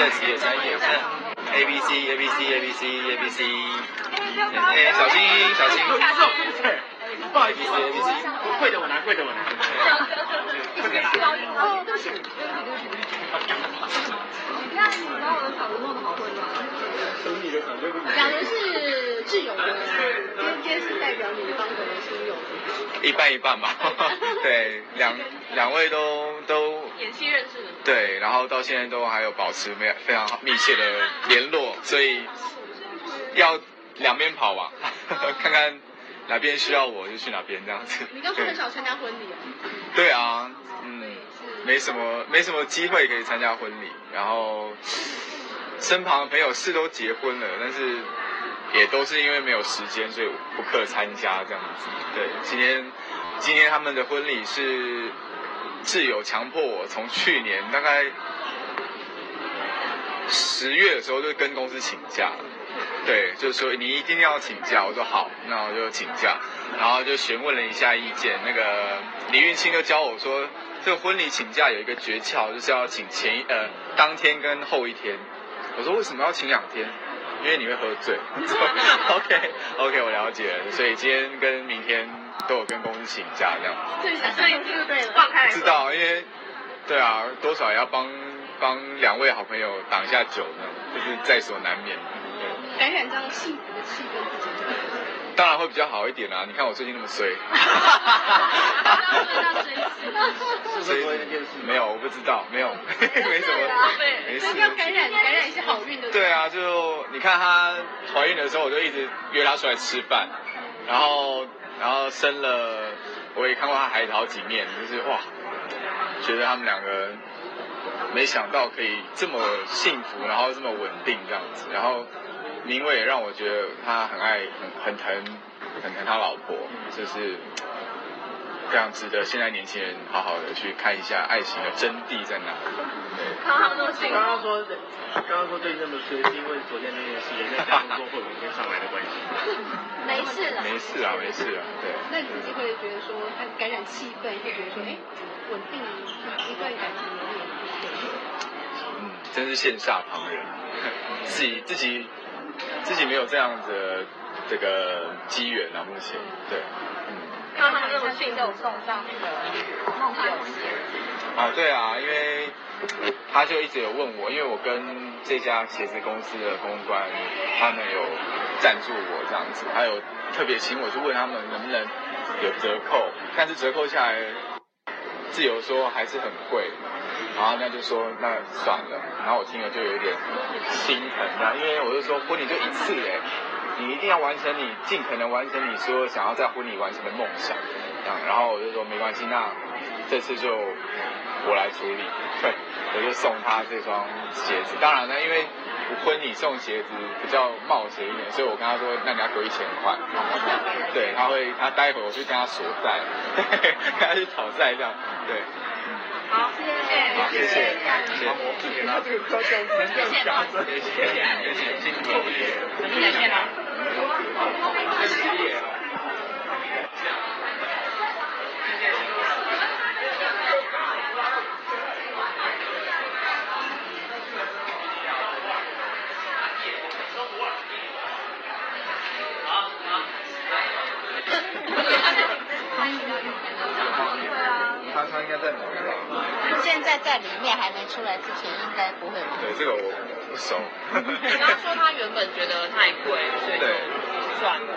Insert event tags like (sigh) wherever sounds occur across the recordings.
在企业餐饮看 A B C A B C A B C A B C，哎，小心小心，不好意思，A B C，跪着我拿，跪着我拿。哦，对不起，对不起，对不起，对不起。你看，你把我的讲的是挚友的，今天是代表女方的亲友。一半一半吧，(laughs) 对，两两位都都。对，然后到现在都还有保持非非常密切的联络，所以要两边跑吧，看看哪边需要我就去哪边这样子。你刚说很少参加婚礼啊？对啊，嗯，没什么没什么机会可以参加婚礼，然后身旁的朋友是都结婚了，但是也都是因为没有时间，所以不可参加这样子。对，今天今天他们的婚礼是。挚友强迫我从去年大概十月的时候就跟公司请假，对，就是说你一定要请假，我说好，那我就请假，然后就询问了一下意见，那个李运清就教我说，这个婚礼请假有一个诀窍，就是要请前一呃当天跟后一天。我说为什么要请两天？(laughs) 因为你会喝醉。(laughs) OK OK，我了解了，所以今天跟明天。都有跟公司请假这样，对，所以就对了，放开知道，因为对啊，多少也要帮帮两位好朋友挡一下酒呢，就是在所难免。感染这样幸福的气氛，当然会比较好一点啦。你看我最近那么衰。(laughs) (laughs) 所以没有，我不知道，没有，(laughs) 没什么，没事。要感染感染一些好运的。对啊，就你看她怀孕的时候，我就一直约她出来吃饭，然后。然后生了，我也看过他孩子好几面，就是哇，觉得他们两个没想到可以这么幸福，然后这么稳定这样子。然后明伟也让我觉得他很爱、很很疼、很疼他老婆，就是非常值得现在年轻人好好的去看一下爱情的真谛在哪。刚刚说，刚刚说对那么说，是因为昨天那件事，那家工作会明天上来的关系。没事没事啊，没事啊，对。那你自己会觉得说，他感染气氛，会觉得说，哎，稳定一段感情有点不错。嗯，真是羡煞旁人，自己自己自己没有这样的这个机缘啊，目前对。嗯。看他们那么迅速送上那个梦幻鞋。啊，对啊，因为他就一直有问我，因为我跟这家鞋子公司的公关，他们有赞助我这样子，还有特别请我去问他们能不能有折扣，但是折扣下来，自由说还是很贵，然后那就说那算了，然后我听了就有点心疼啊，因为我就说婚礼就一次哎，你一定要完成你尽可能完成你说想要在婚礼完成的梦想，然后我就说没关系，那这次就。我来处理，对，我就送他这双鞋子。当然呢，因为婚礼送鞋子比较冒险一点，所以我跟他说，那你要给我一千块。对，他会，他待会我去跟他索债，(laughs) 跟他去讨债这样。对，好，谢谢，谢谢，谢谢。他这个夸奖能这样讲，谢谢，谢谢，辛苦了。再见了。谢谢他应该在里面吧？现在在里面还没出来之前，应该不会。对，这个我不熟。你刚说他原本觉得太贵，所以就算了。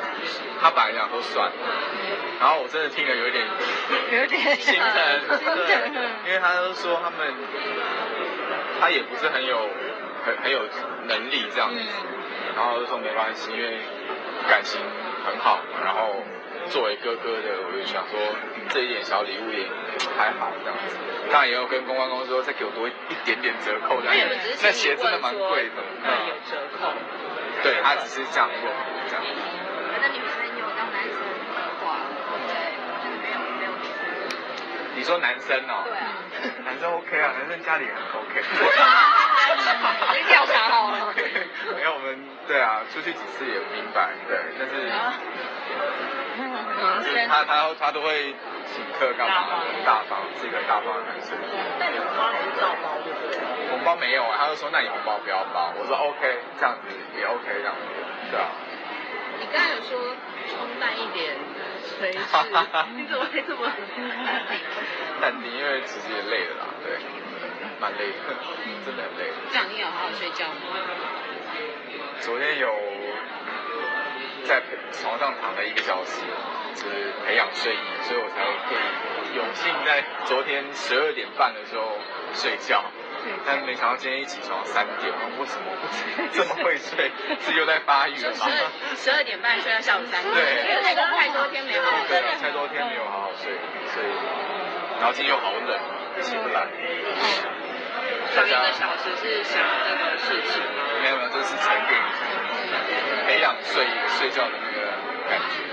他本来想说算了，然后我真的听了有一点有点心疼，(laughs) 对，因为他都说他们他也不是很有很很有能力这样子，然后就说没关系，因为感情很好，然后。作为哥哥的，我就想说，这一点小礼物也还好这样子。当然也有跟公关公司说，再给我多一点点折扣这样子。那鞋真的蛮贵的。嗯，有折扣。对他只是这样问，这样。那女生有当男生的话，对，就是没有没有。你说男生哦？对啊。(laughs) 男生 OK 啊，男生家里很 OK。(laughs) 你调查好了。(laughs) 没有我们对啊，出去几次也明白，对，但是。他他他都会请客干嘛？大方，是一个大方的男生。那你红包还是照包对不对？红包没有啊，他就说那你红包不要包，我说 OK，这样子也 OK 这样子，对啊。你刚才有说冲淡一点随时，(laughs) 你怎么会这么 (laughs) 淡定？因为其实也累了啦，对，蛮累的，真的很累。这样你有好好睡觉吗？昨天有在床上躺了一个小时，就是培养睡意，所以我才可以有幸在昨天十二点半的时候睡觉。但没想到今天一起床三点，为什么这么会睡？是又在发育了吗？十二点半睡到下午三点，对，太多太多天没好好睡，太多天没有好好睡，所以，然后今天又好冷，起不来。上一个小时是想那个事情吗？没有没有，这是沉淀一下，睡睡觉的那个感觉。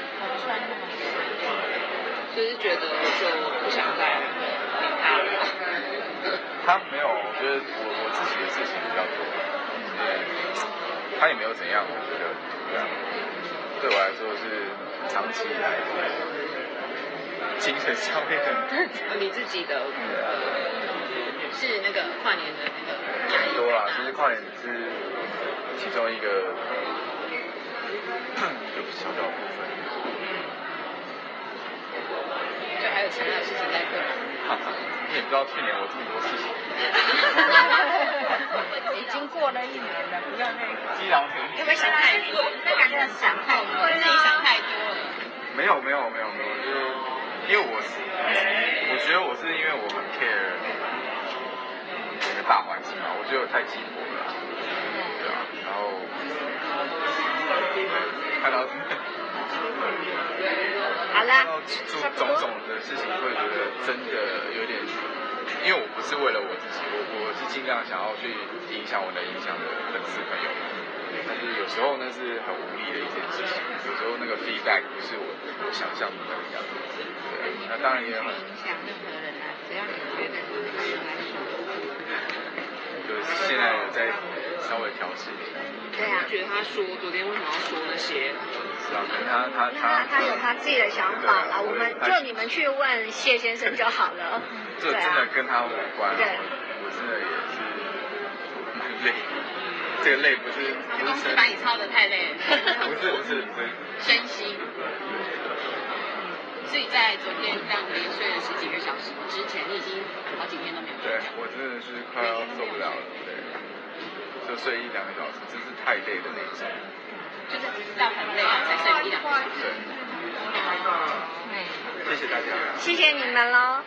就是觉得就不想再理他了。他没有，我觉得我我自己的事情比较多，对，他也没有怎样，我觉得对啊，对我来说是长期以来精神上面的。你自己的是那个跨年的那个压力多啦，其实跨年只是其中一个 (clears throat) 就小小部分，就还有其他的事情在克服。(laughs) 你也不知道去年我这么多事情。(laughs) 已经过了一年了，不要再。积劳成因为想太多，那感觉想太多，自己想太多了。没有没有没有没有，就是因为我是，我觉得我是因为我很 care 整个大环境嘛，我觉得我太寂寞了，做，种种的事情会觉得真的有点，因为我不是为了我自己，我我是尽量想要去影响我能影响的粉丝朋友们，但是有时候那是很无力的一件事情，有时候那个 feedback 不是我我想象的那个样子，对，那当然也很影响任何人啊，只要你觉得对他来说，就是现在在稍微调试一下。对啊。觉得他说昨天为什么要说那些？是啊，他他他他有他自己的想法了，我们就你们去问谢先生就好了。(laughs) 这真的跟他无关。对。我真的也是蛮累，这个累不是公司把你操的太累。不是不是不是。身心。所以在昨天这样连睡了十几个小时之前，你已经好几天都没有睡。对，我真的是快要受不了了，对。就睡一两个小时，真是太累的那种。就是到很累啊才睡一两个小时。对。谢谢大家。谢谢你们喽。